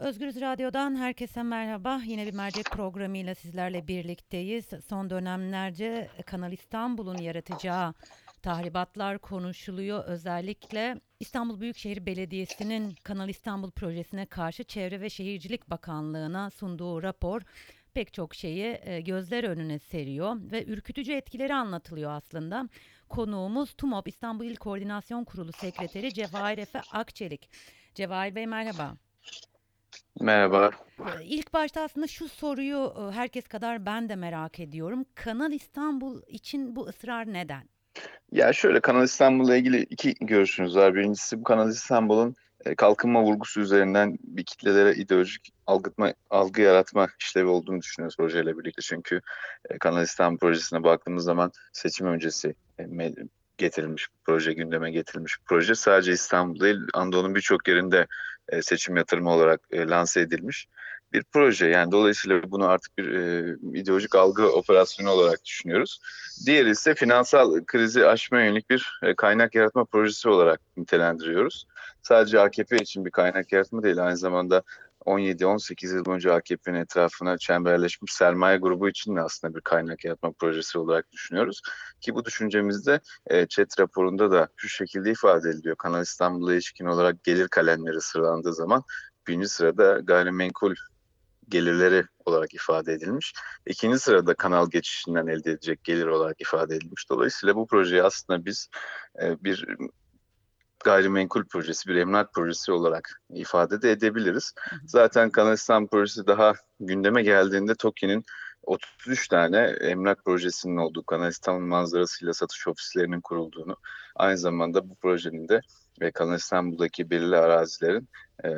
Özgürüz Radyo'dan herkese merhaba. Yine bir mercek programıyla sizlerle birlikteyiz. Son dönemlerce Kanal İstanbul'un yaratacağı tahribatlar konuşuluyor. Özellikle İstanbul Büyükşehir Belediyesi'nin Kanal İstanbul projesine karşı Çevre ve Şehircilik Bakanlığı'na sunduğu rapor pek çok şeyi e, gözler önüne seriyor ve ürkütücü etkileri anlatılıyor aslında. Konuğumuz TUMOP İstanbul İl Koordinasyon Kurulu Sekreteri Cevahir Efe Akçelik. Cevahir Bey merhaba. Merhaba. Ee, İlk başta aslında şu soruyu e, herkes kadar ben de merak ediyorum. Kanal İstanbul için bu ısrar neden? Ya şöyle Kanal İstanbul'la ilgili iki görüşünüz var. Birincisi bu Kanal İstanbul'un e, kalkınma vurgusu üzerinden bir kitlelere ideolojik algıtma, algı yaratma işlevi olduğunu düşünüyoruz projeyle birlikte. Çünkü e, Kanal İstanbul projesine baktığımız zaman seçim öncesi getirilmiş bir proje, gündeme getirilmiş bir proje. Sadece İstanbul değil, Anadolu'nun birçok yerinde e, seçim yatırımı olarak e, lanse edilmiş bir proje. Yani dolayısıyla bunu artık bir e, ideolojik algı operasyonu olarak düşünüyoruz. Diğeri ise finansal krizi aşmaya yönelik bir e, kaynak yaratma projesi olarak nitelendiriyoruz. Sadece AKP için bir kaynak yaratma değil, aynı zamanda 17-18 yıl önce AKP'nin etrafına çemberleşmiş sermaye grubu için de aslında bir kaynak yaratma projesi olarak düşünüyoruz. Ki bu düşüncemizde e, ÇED raporunda da şu şekilde ifade ediliyor. Kanal İstanbul'a ilişkin olarak gelir kalemleri sıralandığı zaman birinci sırada gayrimenkul gelirleri olarak ifade edilmiş. İkinci sırada kanal geçişinden elde edecek gelir olarak ifade edilmiş. Dolayısıyla bu projeyi aslında biz e, bir gayrimenkul projesi, bir emlak projesi olarak ifade de edebiliriz. Zaten Kanal İstanbul projesi daha gündeme geldiğinde TOKİ'nin 33 tane emlak projesinin olduğu, Kanal İstanbul manzarasıyla satış ofislerinin kurulduğunu, aynı zamanda bu projenin de ve Kanal İstanbul'daki belirli arazilerin e,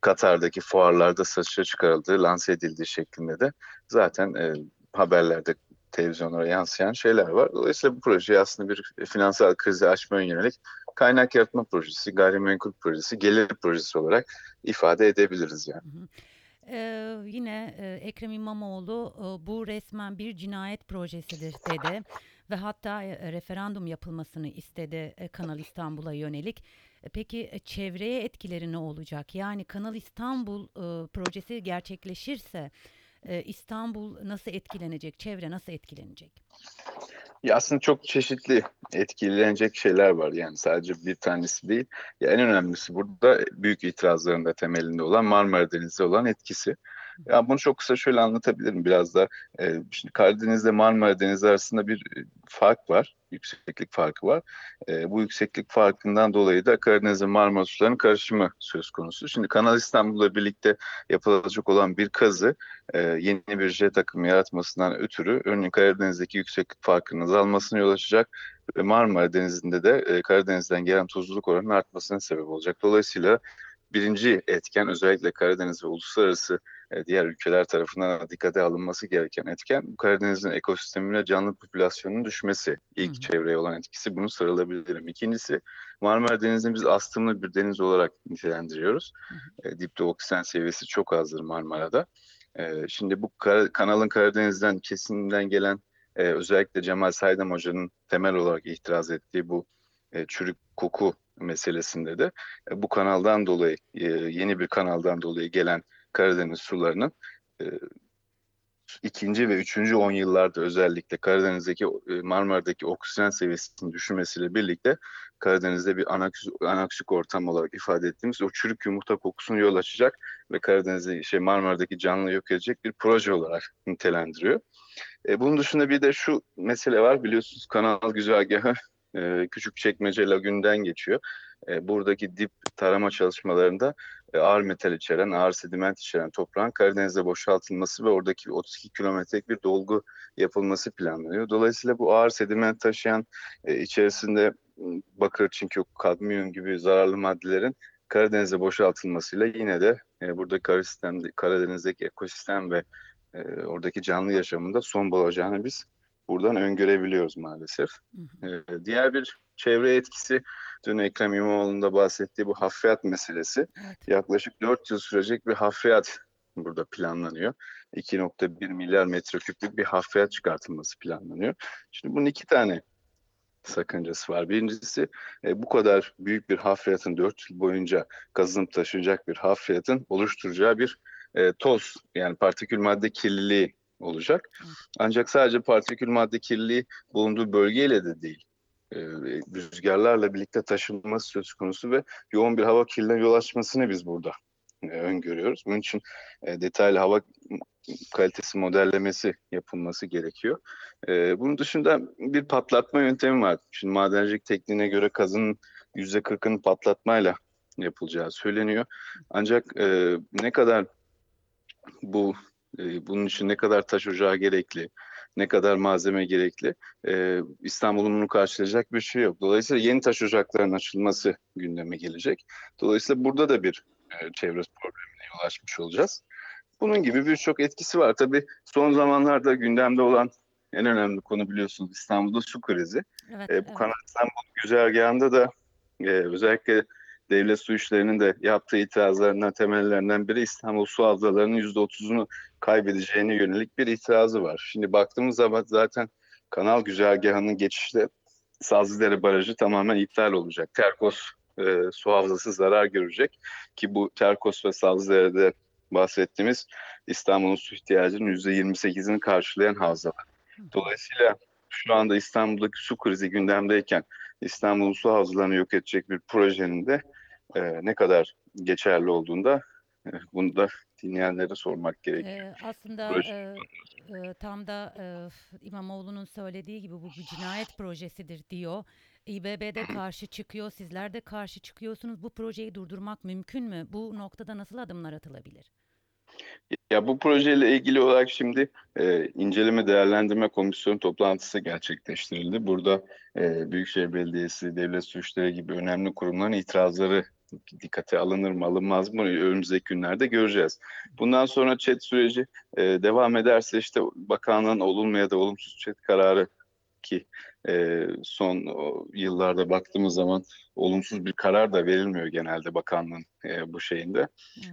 Katar'daki fuarlarda satışa çıkarıldığı, lanse edildiği şeklinde de zaten e, haberlerde televizyonlara yansıyan şeyler var. Dolayısıyla bu projeyi aslında bir finansal krizi aşmaya yönelik kaynak yaratma projesi, gayrimenkul projesi, gelir projesi olarak ifade edebiliriz yani. Hı hı. Ee, yine e, Ekrem İmamoğlu e, bu resmen bir cinayet projesidir dedi ve hatta e, referandum yapılmasını istedi e, Kanal İstanbul'a yönelik. E, Peki e, çevreye etkileri ne olacak? Yani Kanal İstanbul e, projesi gerçekleşirse e, İstanbul nasıl etkilenecek? Çevre nasıl etkilenecek? Ya aslında çok çeşitli etkilenecek şeyler var yani sadece bir tanesi değil. Ya en önemlisi burada büyük itirazların da temelinde olan Marmara Denizi olan etkisi. Ya bunu çok kısa şöyle anlatabilirim biraz da. Ee, şimdi Karadeniz'le Marmara Denizi arasında bir e, fark var. Yükseklik farkı var. Ee, bu yükseklik farkından dolayı da Karadeniz ve Marmara sularının karışımı söz konusu. Şimdi Kanal İstanbul'la birlikte yapılacak olan bir kazı e, yeni bir jet akımı yaratmasından ötürü örneğin Karadeniz'deki yükseklik farkının azalmasına yol açacak ve Marmara Denizi'nde de e, Karadeniz'den gelen tuzluluk oranının artmasına sebep olacak. Dolayısıyla birinci etken özellikle Karadeniz ve uluslararası e, diğer ülkeler tarafından dikkate alınması gereken etken Karadeniz'in ekosistemine canlı popülasyonunun düşmesi. İlk Hı hı. çevreye olan etkisi bunu sıralabilirim. İkincisi Marmara Denizi'ni biz astımlı bir deniz olarak nitelendiriyoruz. Hı E, dipte oksijen seviyesi çok azdır Marmara'da. E, şimdi bu kara- kanalın Karadeniz'den kesiminden gelen e, özellikle Cemal Saydam Hoca'nın temel olarak itiraz ettiği bu e, çürük koku meselesinde de e, bu kanaldan dolayı e, yeni bir kanaldan dolayı gelen Karadeniz sularının e, ikinci ve üçüncü on yıllarda özellikle Karadeniz'deki Marmara'daki oksijen seviyesinin düşmesiyle birlikte Karadeniz'de bir anaksik, anaksik ortam olarak ifade ettiğimiz o çürük yumurta kokusunu yol açacak ve Karadeniz'de şey Marmara'daki canlı yok edecek bir proje olarak nitelendiriyor. E, bunun dışında bir de şu mesele var biliyorsunuz kanal güzergahı e, Küçükçekmece Lagü'nden geçiyor. E, buradaki dip tarama çalışmalarında e, ağır metal içeren, ağır sediment içeren toprağın Karadeniz'e boşaltılması ve oradaki 32 kilometrelik bir dolgu yapılması planlanıyor. Dolayısıyla bu ağır sediment taşıyan e, içerisinde m, bakır, çinko, kadmiyum gibi zararlı maddelerin Karadeniz'e boşaltılmasıyla yine de e, burada Karadeniz- Karadeniz'deki ekosistem ve e, oradaki canlı yaşamında son bulacağını biz buradan öngörebiliyoruz maalesef. hı. Ee, diğer bir çevre etkisi dün Ekrem İmamoğlu'nun da bahsettiği bu hafriyat meselesi. Evet. Yaklaşık 4 yıl sürecek bir hafriyat burada planlanıyor. 2.1 milyar metreküplük bir hafriyat çıkartılması planlanıyor. Şimdi bunun iki tane sakıncası var. Birincisi e, bu kadar büyük bir hafriyatın 4 yıl boyunca kazınıp taşınacak bir hafriyatın oluşturacağı bir e, toz yani partikül madde kirliliği olacak. Ancak sadece partikül madde kirliliği bulunduğu bölgeyle de değil. E, rüzgarlarla birlikte taşınması söz konusu ve yoğun bir hava kirliliğine yol açmasını biz burada e, öngörüyoruz. Bunun için e, detaylı hava kalitesi modellemesi yapılması gerekiyor. Bunun dışında bir patlatma yöntemi var. Şimdi madencilik tekniğine göre kazının %40'ını patlatmayla yapılacağı söyleniyor. Ancak ne kadar bu e, bunun için ne kadar taş ocağı gerekli, ne kadar malzeme gerekli, e, İstanbul'un bunu karşılayacak bir şey yok. Dolayısıyla yeni taş ocaklarının açılması gündeme gelecek. Dolayısıyla burada da bir e, çevre problemine yol açmış olacağız. Bunun gibi birçok etkisi var. Tabii son zamanlarda gündemde olan en önemli konu biliyorsunuz İstanbul'da su krizi. Evet, E, bu evet. Kanal İstanbul güzergahında da e, özellikle devlet su işlerinin de yaptığı itirazlarından temellerinden biri İstanbul su havzalarının %30'unu kaybedeceğine yönelik bir itirazı var. Şimdi baktığımız zaman zaten kanal güzergahının geçişte Sazlıdere Barajı tamamen iptal olacak. Terkos e, su havzası zarar görecek ki bu Terkos ve Sazlıdere'de bahsettiğimiz İstanbul'un su ihtiyacının %28'ini karşılayan havzalar. Dolayısıyla şu anda İstanbul'daki su krizi gündemdeyken İstanbul'un su havzalarını yok edecek bir projenin de e, ne kadar geçerli olduğunda e, bunu da dinleyenlere sormak gerekiyor. Ee, aslında Proje e, e, tam da e, İmamoğlu'nun söylediği gibi bu bir cinayet projesidir diyor. İBB'de karşı çıkıyor, sizler de karşı çıkıyorsunuz. Bu projeyi durdurmak mümkün mü? Bu noktada nasıl adımlar atılabilir? Ya bu projeyle ilgili olarak şimdi e, inceleme değerlendirme komisyonu toplantısı gerçekleştirildi. Burada e, Büyükşehir Belediyesi, Devlet Su İşleri gibi önemli kurumların itirazları dikkate alınır mı alınmaz mı önümüzdeki günlerde göreceğiz. Bundan sonra ÇED süreci e, devam ederse işte bakanlığın olumlu ya da olumsuz ÇED kararı ki e, son yıllarda baktığımız zaman olumsuz bir karar da verilmiyor genelde bakanlığın e, bu şeyinde.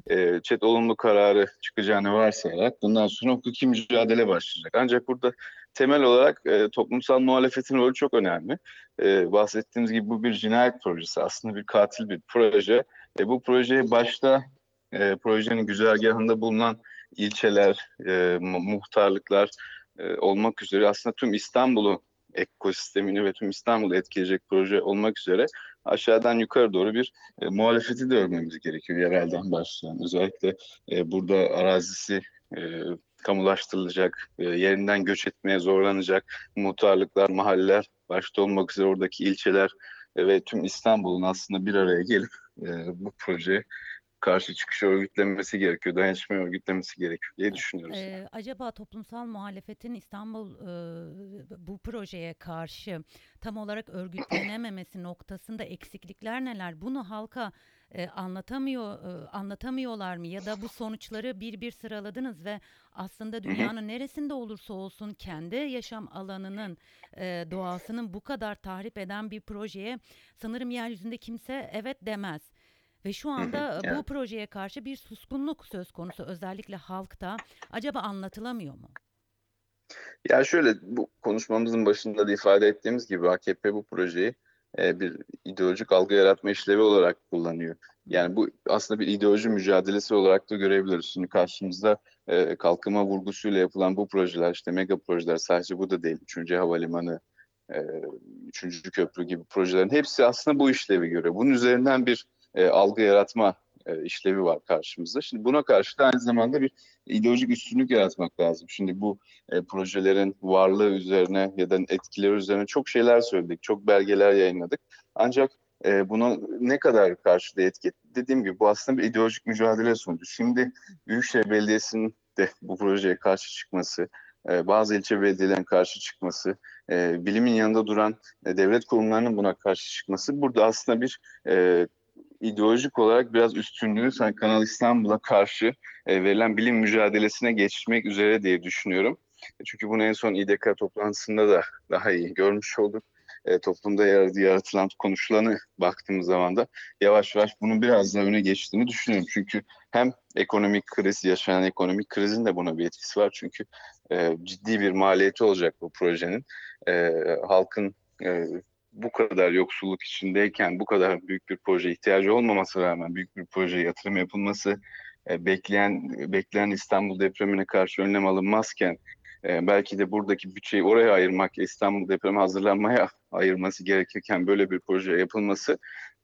E, ÇED olumlu kararı çıkacağını varsayarak bundan sonra hukuki mücadele başlayacak. Ancak burada temel olarak e, toplumsal muhalefetin rolü çok önemli. E, bahsettiğimiz gibi bu bir cinayet projesi. Aslında bir katil bir proje. E, bu projeyi başta e, projenin güzergahında bulunan ilçeler, e, mu- muhtarlıklar e, olmak üzere aslında tüm İstanbul'u ekosistemini ve tüm İstanbul'u etkileyecek proje olmak üzere aşağıdan yukarı doğru bir e, muhalefeti de örmemiz gerekiyor yerelden başlayan. Özellikle e, burada arazisi e, kamulaştırılacak, e, yerinden göç etmeye zorlanacak muhtarlıklar, mahalleler başta olmak üzere oradaki ilçeler e, ve tüm İstanbul'un aslında bir araya gelip e, bu projeye karşı çıkışı örgütlenmesi gerekiyor, dayanışmayı örgütlemesi gerekiyor diye düşünüyoruz. Ee, acaba toplumsal muhalefetin İstanbul e, bu projeye karşı tam olarak örgütlenememesi noktasında eksiklikler neler? Bunu halka e, anlatamıyor e, anlatamıyorlar mı ya da bu sonuçları bir bir sıraladınız ve aslında dünyanın neresinde olursa olsun kendi yaşam alanının e, doğasının bu kadar tahrip eden bir projeye sanırım yeryüzünde kimse evet demez. Ve şu anda bu evet. projeye karşı bir suskunluk söz konusu özellikle halkta. Acaba anlatılamıyor mu? Ya şöyle bu konuşmamızın başında da ifade ettiğimiz gibi AKP bu projeyi e, bir ideolojik algı yaratma işlevi olarak kullanıyor. Yani bu aslında bir ideoloji mücadelesi olarak da görebiliriz. Şimdi karşımızda e, kalkınma vurgusuyla yapılan bu projeler işte mega projeler sadece bu da değil. Üçüncü havalimanı, e, üçüncü köprü gibi projelerin hepsi aslında bu işlevi görüyor. Bunun üzerinden bir e, algı yaratma e, işlevi var karşımızda. Şimdi buna karşı da aynı zamanda bir ideolojik üstünlük yaratmak lazım. Şimdi bu e, projelerin varlığı üzerine ya da etkileri üzerine çok şeyler söyledik, çok belgeler yayınladık. Ancak e, buna ne kadar karşıda etki? Dediğim gibi bu aslında bir ideolojik mücadele sonucu. Şimdi Büyükşehir Belediyesi'nin de bu projeye karşı çıkması, e, bazı ilçe belediyelerin karşı çıkması, e, bilimin yanında duran e, devlet kurumlarının buna karşı çıkması burada aslında bir e, ideolojik olarak biraz üstünlüğü sanki Kanal İstanbul'a karşı e, verilen bilim mücadelesine geçmek üzere diye düşünüyorum. E, Çünkü bunu en son İDK toplantısında da daha iyi görmüş olduk. E, toplumda yarat- yaratılan, konuşulanı baktığımız zaman da yavaş yavaş bunun biraz daha öne geçtiğini düşünüyorum. Çünkü hem ekonomik kriz, yaşanan ekonomik krizin de buna bir etkisi var. Çünkü e, ciddi bir maliyeti olacak bu projenin. E, halkın e, bu kadar yoksulluk içindeyken bu kadar büyük bir proje ihtiyacı olmaması rağmen büyük bir projeye yatırım yapılması e, bekleyen bekleyen İstanbul depremine karşı önlem alınmazken e, belki de buradaki bütçeyi oraya ayırmak, İstanbul depreme hazırlanmaya ayırması gerekirken böyle bir proje yapılması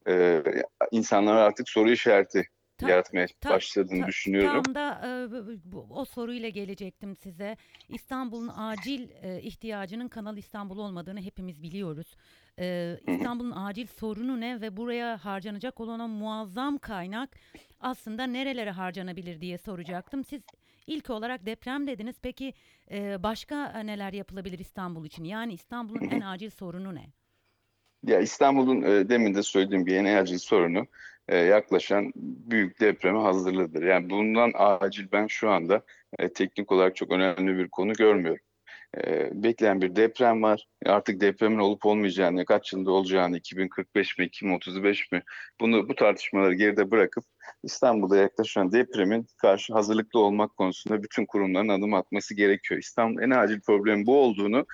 e, insanlara artık soru işareti Ta- yaratmaya ta- başladığını ta- düşünüyorum. Tam da e, bu- o soruyla gelecektim size. İstanbul'un acil e, ihtiyacının Kanal İstanbul olmadığını hepimiz biliyoruz. E. İstanbul'un acil sorunu ne ve buraya harcanacak olan o muazzam kaynak aslında nerelere harcanabilir diye soracaktım. Siz ilk olarak deprem dediniz. Peki e, başka neler yapılabilir İstanbul için? Yani İstanbul'un en acil sorunu ne? Ya İstanbul'un e, demin de söylediğim bir en acil sorunu e, yaklaşan büyük depreme hazırlığıdır. Yani bundan acil ben şu anda e, teknik olarak çok önemli bir konu görmüyorum. E, bekleyen bir deprem var. E, Artık depremin olup olmayacağını, kaç yılda olacağını, 2045 mi, 2035 mi? Bunu bu tartışmaları geride bırakıp İstanbul'da yaklaşan depremin karşı hazırlıklı olmak konusunda bütün kurumların adım atması gerekiyor. İstanbul'un en acil problemi bu olduğunu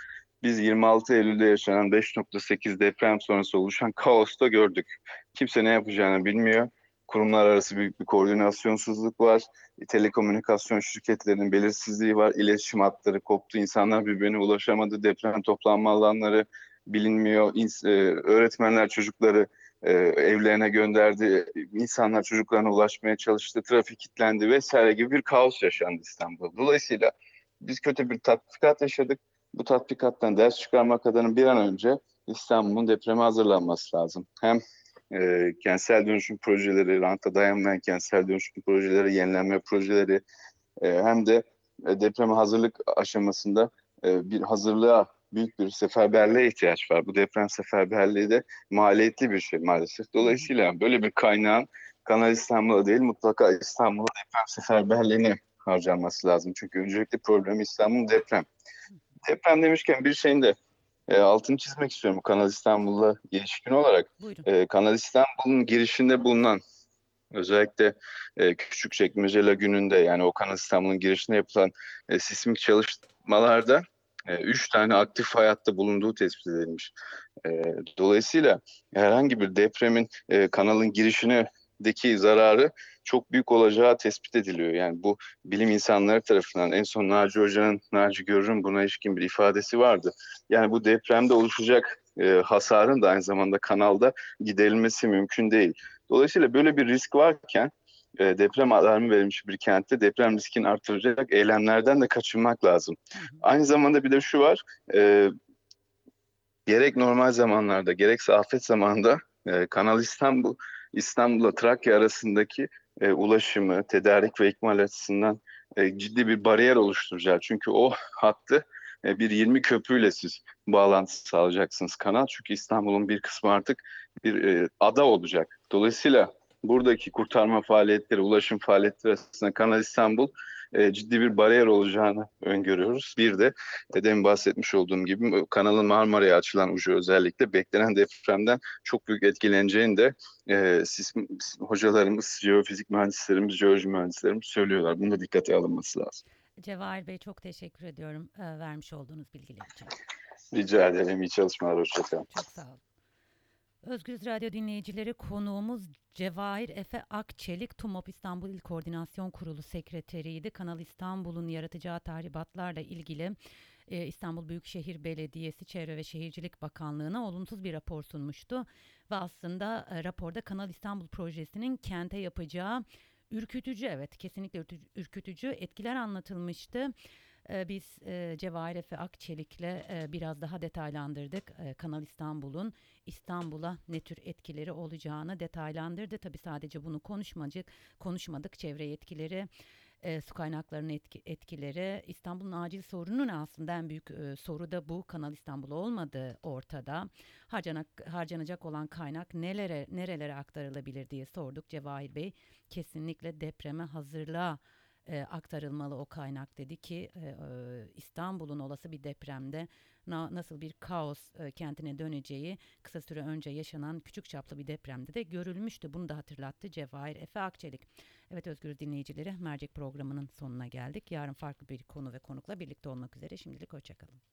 biz 26 Eylül'de yaşanan 5.8 deprem sonrası oluşan kaosta gördük. Kimse ne yapacağını bilmiyor. Kurumlar arası büyük bir koordinasyonsuzluk var. Telekomünikasyon şirketlerinin belirsizliği var. İletişim hatları koptu. İnsanlar birbirine ulaşamadı. Deprem toplanma alanları bilinmiyor. E, öğretmenler çocukları e, evlerine gönderdi. İnsanlar çocuklarına ulaşmaya çalıştı. Trafik kilitlendi vesaire gibi bir kaos yaşandı İstanbul'da. Dolayısıyla biz kötü bir tatbikat yaşadık bu tatbikattan ders çıkarmak adına bir an önce İstanbul'un depreme hazırlanması lazım. Hem e, kentsel dönüşüm projeleri, ranta dayanmayan kentsel dönüşüm projeleri, yenilenme projeleri e, hem de e, depreme hazırlık aşamasında e, bir hazırlığa, büyük bir seferberliğe ihtiyaç var. Bu deprem seferberliği de maliyetli bir şey maalesef. Dolayısıyla böyle bir kaynağın Kanal İstanbul'a değil mutlaka İstanbul'a deprem seferberliğine harcanması lazım. Çünkü öncelikli problem İstanbul deprem deprem demişken bir şeyin de e, altını çizmek istiyorum Kanal İstanbul'la ilişkin olarak. Buyurun. E, Kanal İstanbul'un girişinde bulunan özellikle e, Küçükçekmece Lagünü'nde yani o Kanal İstanbul'un girişinde yapılan e, sismik çalışmalarda e, üç tane aktif hayatta bulunduğu tespit edilmiş. E, dolayısıyla herhangi bir depremin e, kanalın girişindeki zararı çok büyük olacağı tespit ediliyor. Yani bu bilim insanları tarafından en son Naci Hoca'nın, Naci Görür'ün buna ilişkin bir ifadesi vardı. Yani bu depremde oluşacak e, hasarın da aynı zamanda kanalda giderilmesi mümkün değil. Dolayısıyla böyle bir risk varken e, deprem alarmı verilmiş bir kentte deprem riskini artıracak eylemlerden de kaçınmak lazım. Aynı zamanda bir de şu var, e, gerek normal zamanlarda gerekse afet zamanında e, Kanal İstanbul, İstanbul'la Trakya arasındaki e, ulaşımı, tedarik ve ikmal açısından e, ciddi bir bariyer oluşturacak. Çünkü o hattı e, bir 20 köprüyle siz bağlantı sağlayacaksınız kanal. Çünkü İstanbul'un bir kısmı artık bir e, ada olacak. Dolayısıyla buradaki kurtarma faaliyetleri, ulaşım faaliyetleri arasında Kanal İstanbul e, ciddi bir bariyer olacağını öngörüyoruz. Bir de e, demin bahsetmiş olduğum gibi kanalın Marmara'ya açılan ucu özellikle beklenen depremden çok büyük etkileneceğini de e, sism, hocalarımız, jeofizik mühendislerimiz, jeoloji mühendislerimiz söylüyorlar. Bunu da dikkate alınması lazım. Cevahir Bey çok teşekkür ediyorum e, vermiş olduğunuz bilgiler için. Rica ederim. İyi çalışmalar. Hoşçakalın. Çok sağ olun. Özgürüz Radyo dinleyicileri konuğumuz Cevahir Efe Akçelik, TUMOP İstanbul İl Koordinasyon Kurulu Sekreteriydi. Kanal İstanbul'un yaratacağı tahribatlarla ilgili e, İstanbul Büyükşehir Belediyesi Çevre ve Şehircilik Bakanlığı'na olumsuz bir rapor sunmuştu. Ve aslında e, raporda Kanal İstanbul projesinin kente yapacağı ürkütücü, evet kesinlikle ürkütücü, etkiler anlatılmıştı. E, Biz e, Cevahir Efe Akçelik'le e, biraz daha detaylandırdık e, Kanal İstanbul'un İstanbul'a ne tür etkileri olacağını detaylandırdı. Tabii sadece bunu konuşmadık, konuşmadık. Çevre etkileri, e, su kaynaklarının etki- etkileri, İstanbul'un acil sorunun aslında en büyük e, soru da bu. Kanal İstanbul olmadığı ortada. Harcanak, harcanacak olan kaynak nelere nerelere aktarılabilir diye sorduk. Cevahir Bey kesinlikle depreme hazırlığa e, aktarılmalı o kaynak dedi ki e, e, İstanbul'un olası bir depremde na- nasıl bir kaos e, kentine döneceği kısa süre önce yaşanan küçük çaplı bir depremde de görülmüştü. Bunu da hatırlattı Cevahir Efe Akçelik. Evet Özgür dinleyicileri mercek programının sonuna geldik. Yarın farklı bir konu ve konukla birlikte olmak üzere. Şimdilik hoşçakalın.